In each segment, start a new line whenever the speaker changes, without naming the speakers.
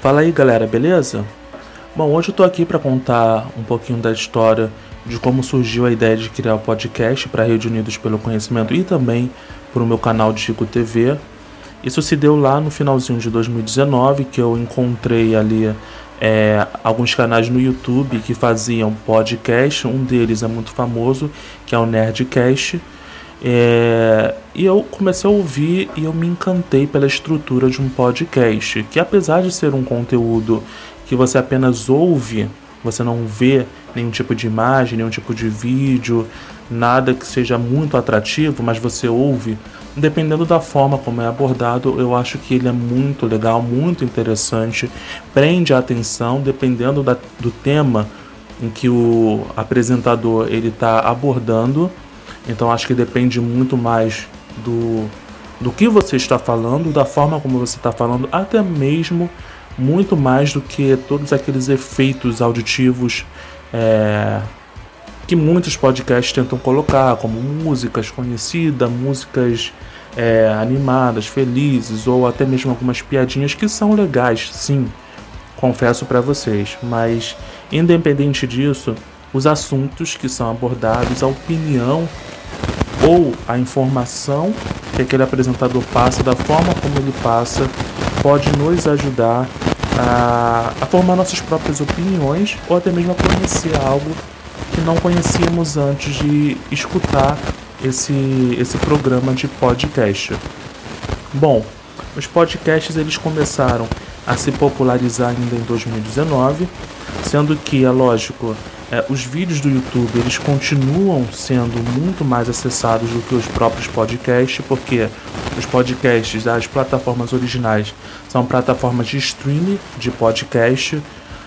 Fala aí galera, beleza? Bom, hoje eu tô aqui para contar um pouquinho da história de como surgiu a ideia de criar o podcast para Rede Unidos pelo Conhecimento e também para o meu canal de Chico TV. Isso se deu lá no finalzinho de 2019, que eu encontrei ali é, alguns canais no YouTube que faziam podcast. Um deles é muito famoso, que é o Nerdcast. É, e eu comecei a ouvir e eu me encantei pela estrutura de um podcast, que apesar de ser um conteúdo que você apenas ouve, você não vê nenhum tipo de imagem, nenhum tipo de vídeo, nada que seja muito atrativo, mas você ouve, dependendo da forma como é abordado, eu acho que ele é muito legal, muito interessante, prende a atenção, dependendo da, do tema em que o apresentador ele está abordando então acho que depende muito mais do, do que você está falando, da forma como você está falando, até mesmo muito mais do que todos aqueles efeitos auditivos é, que muitos podcasts tentam colocar, como músicas conhecidas, músicas é, animadas, felizes, ou até mesmo algumas piadinhas que são legais, sim, confesso para vocês. Mas independente disso, os assuntos que são abordados, a opinião ou a informação que aquele apresentador passa, da forma como ele passa, pode nos ajudar a, a formar nossas próprias opiniões ou até mesmo a conhecer algo que não conhecíamos antes de escutar esse, esse programa de podcast. Bom, os podcasts eles começaram a se popularizar ainda em 2019, sendo que, é lógico, é, os vídeos do YouTube eles continuam sendo muito mais acessados do que os próprios podcasts, porque os podcasts das plataformas originais são plataformas de streaming de podcast,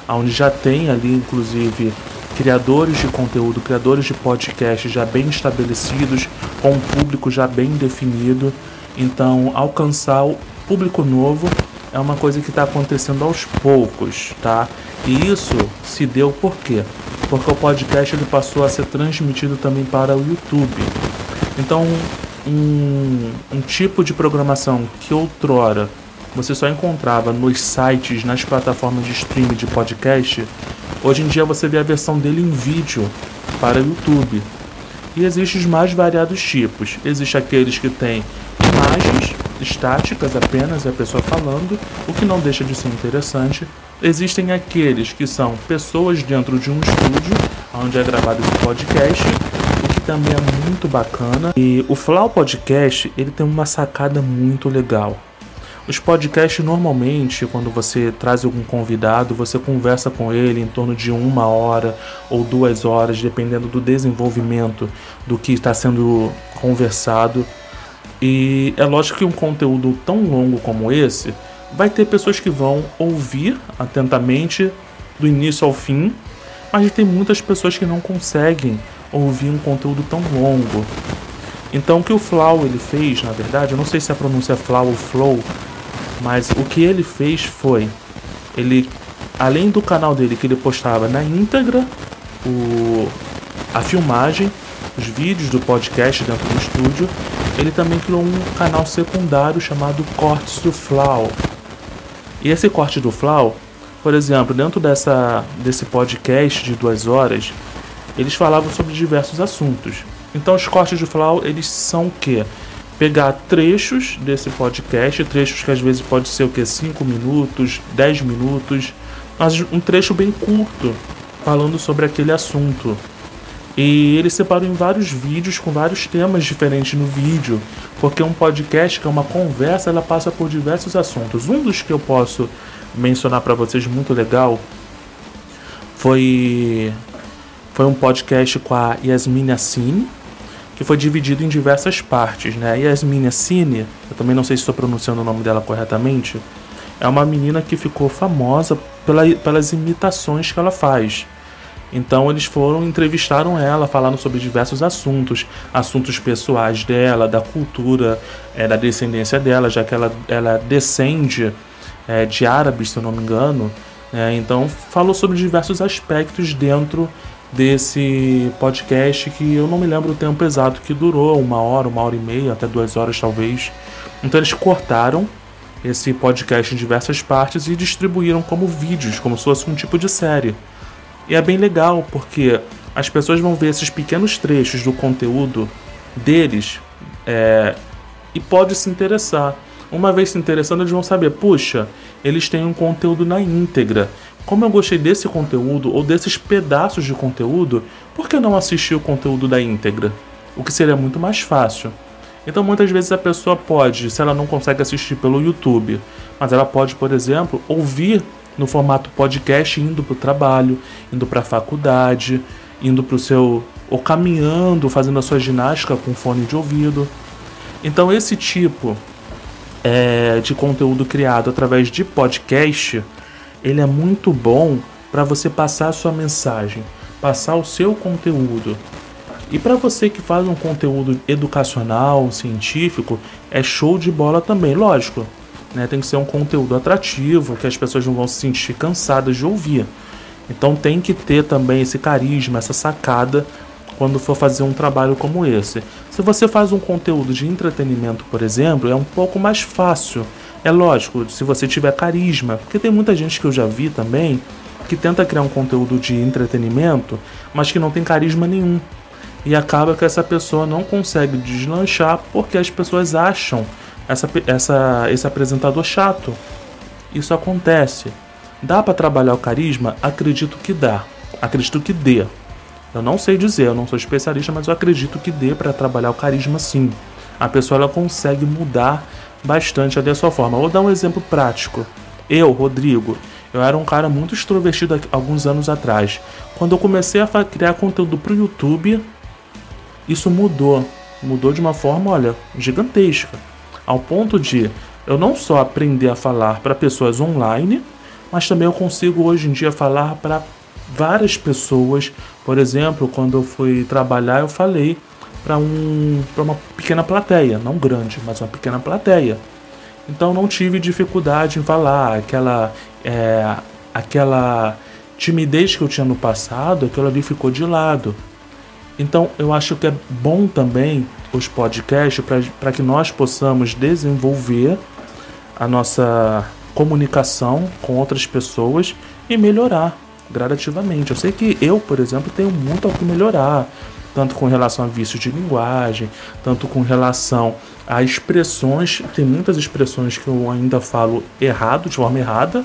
onde já tem ali inclusive criadores de conteúdo, criadores de podcast já bem estabelecidos, com um público já bem definido. Então, alcançar o público novo é uma coisa que está acontecendo aos poucos, tá? E isso se deu por quê? Porque o podcast ele passou a ser transmitido também para o YouTube. Então, um, um tipo de programação que outrora você só encontrava nos sites, nas plataformas de streaming de podcast, hoje em dia você vê a versão dele em vídeo para o YouTube. E existem os mais variados tipos. Existem aqueles que têm imagens estáticas apenas, é a pessoa falando, o que não deixa de ser interessante. Existem aqueles que são pessoas dentro de um estúdio onde é gravado esse podcast, o que também é muito bacana. E o Flow Podcast, ele tem uma sacada muito legal. Os podcasts normalmente, quando você traz algum convidado, você conversa com ele em torno de uma hora ou duas horas, dependendo do desenvolvimento do que está sendo conversado. E é lógico que um conteúdo tão longo como esse vai ter pessoas que vão ouvir atentamente do início ao fim, mas tem muitas pessoas que não conseguem ouvir um conteúdo tão longo. Então o que o Flow ele fez, na verdade, eu não sei se a pronúncia é Flow ou Flow, mas o que ele fez foi ele além do canal dele que ele postava na íntegra o, a filmagem, os vídeos do podcast dentro do estúdio, ele também criou um canal secundário chamado Cortes do Flow. E esse corte do Flow, por exemplo, dentro dessa, desse podcast de duas horas, eles falavam sobre diversos assuntos. Então os cortes do Flow, eles são o quê? Pegar trechos desse podcast, trechos que às vezes pode ser o que? 5 minutos, 10 minutos, mas um trecho bem curto, falando sobre aquele assunto. E ele separou em vários vídeos com vários temas diferentes no vídeo, porque um podcast que é uma conversa, ela passa por diversos assuntos. Um dos que eu posso mencionar para vocês muito legal foi foi um podcast com a Yasmin Assini, que foi dividido em diversas partes, né? Yasmin Assini, eu também não sei se estou pronunciando o nome dela corretamente, é uma menina que ficou famosa pela, pelas imitações que ela faz. Então eles foram, entrevistaram ela, falando sobre diversos assuntos, assuntos pessoais dela, da cultura, é, da descendência dela, já que ela, ela descende é, de árabes, se eu não me engano. É, então falou sobre diversos aspectos dentro desse podcast que eu não me lembro o tempo exato que durou, uma hora, uma hora e meia, até duas horas talvez. Então eles cortaram esse podcast em diversas partes e distribuíram como vídeos, como se fosse um tipo de série. E é bem legal porque as pessoas vão ver esses pequenos trechos do conteúdo deles é, e pode se interessar. Uma vez se interessando, eles vão saber, puxa, eles têm um conteúdo na íntegra. Como eu gostei desse conteúdo ou desses pedaços de conteúdo, por que não assistir o conteúdo da íntegra? O que seria muito mais fácil. Então muitas vezes a pessoa pode, se ela não consegue assistir pelo YouTube, mas ela pode, por exemplo, ouvir no formato podcast indo para o trabalho, indo para a faculdade, indo para o seu. ou caminhando, fazendo a sua ginástica com fone de ouvido. Então esse tipo é, de conteúdo criado através de podcast, ele é muito bom para você passar a sua mensagem, passar o seu conteúdo. E para você que faz um conteúdo educacional, científico, é show de bola também, lógico. Né? Tem que ser um conteúdo atrativo, que as pessoas não vão se sentir cansadas de ouvir. Então tem que ter também esse carisma, essa sacada quando for fazer um trabalho como esse. Se você faz um conteúdo de entretenimento, por exemplo, é um pouco mais fácil. É lógico, se você tiver carisma, porque tem muita gente que eu já vi também que tenta criar um conteúdo de entretenimento, mas que não tem carisma nenhum e acaba que essa pessoa não consegue deslanchar porque as pessoas acham essa, essa, esse apresentador chato. Isso acontece. Dá para trabalhar o carisma? Acredito que dá. Acredito que dê. Eu não sei dizer, eu não sou especialista, mas eu acredito que dê para trabalhar o carisma sim. A pessoa ela consegue mudar bastante a sua forma. Vou dar um exemplo prático. Eu, Rodrigo, eu era um cara muito extrovertido alguns anos atrás. Quando eu comecei a criar conteúdo para o YouTube, isso mudou. Mudou de uma forma, olha, gigantesca. Ao ponto de eu não só aprender a falar para pessoas online, mas também eu consigo hoje em dia falar para várias pessoas. Por exemplo, quando eu fui trabalhar, eu falei para um, uma pequena plateia, não grande, mas uma pequena plateia. Então não tive dificuldade em falar, aquela, é, aquela timidez que eu tinha no passado, aquilo ali ficou de lado. Então eu acho que é bom também os podcasts para que nós possamos desenvolver a nossa comunicação com outras pessoas e melhorar gradativamente. Eu sei que eu, por exemplo, tenho muito a que melhorar, tanto com relação a vícios de linguagem, tanto com relação a expressões. Tem muitas expressões que eu ainda falo errado, de forma errada,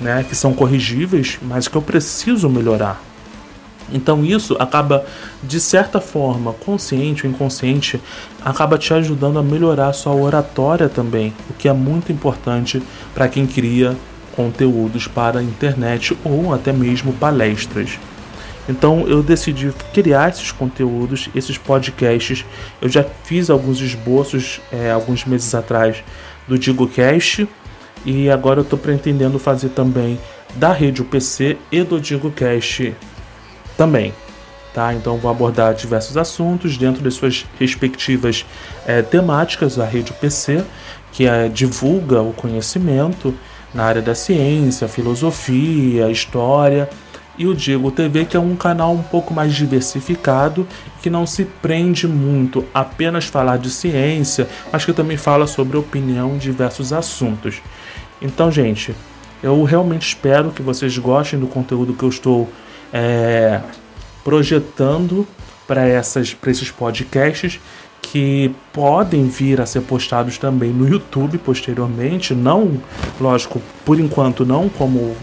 né, que são corrigíveis, mas que eu preciso melhorar. Então isso acaba, de certa forma, consciente ou inconsciente, acaba te ajudando a melhorar a sua oratória também, o que é muito importante para quem cria conteúdos para a internet ou até mesmo palestras. Então eu decidi criar esses conteúdos, esses podcasts. Eu já fiz alguns esboços é, alguns meses atrás do DigoCast e agora eu estou pretendendo fazer também da Rede UPC e do DigoCast também. Tá? Então vou abordar diversos assuntos dentro de suas respectivas é, temáticas, a rede PC, que é, divulga o conhecimento na área da ciência, filosofia, história, e o Digo TV, que é um canal um pouco mais diversificado, que não se prende muito a apenas falar de ciência, mas que também fala sobre opinião em diversos assuntos. Então, gente, eu realmente espero que vocês gostem do conteúdo que eu estou é, projetando para esses podcasts que podem vir a ser postados também no YouTube posteriormente, não, lógico, por enquanto não como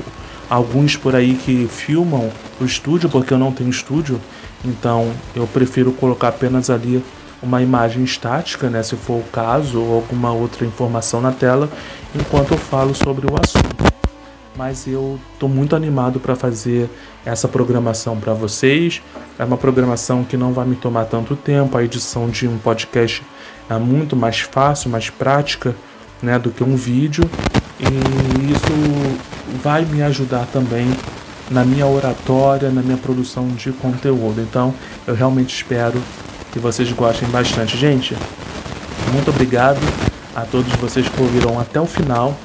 alguns por aí que filmam o estúdio, porque eu não tenho estúdio, então eu prefiro colocar apenas ali uma imagem estática, né, se for o caso, ou alguma outra informação na tela, enquanto eu falo sobre o assunto mas eu estou muito animado para fazer essa programação para vocês. É uma programação que não vai me tomar tanto tempo. A edição de um podcast é muito mais fácil, mais prática, né, do que um vídeo. E isso vai me ajudar também na minha oratória, na minha produção de conteúdo. Então, eu realmente espero que vocês gostem bastante, gente. Muito obrigado a todos vocês que ouviram até o final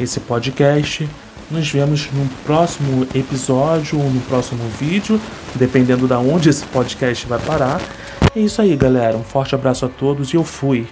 esse podcast. Nos vemos no próximo episódio ou no próximo vídeo, dependendo da onde esse podcast vai parar. É isso aí, galera. Um forte abraço a todos e eu fui.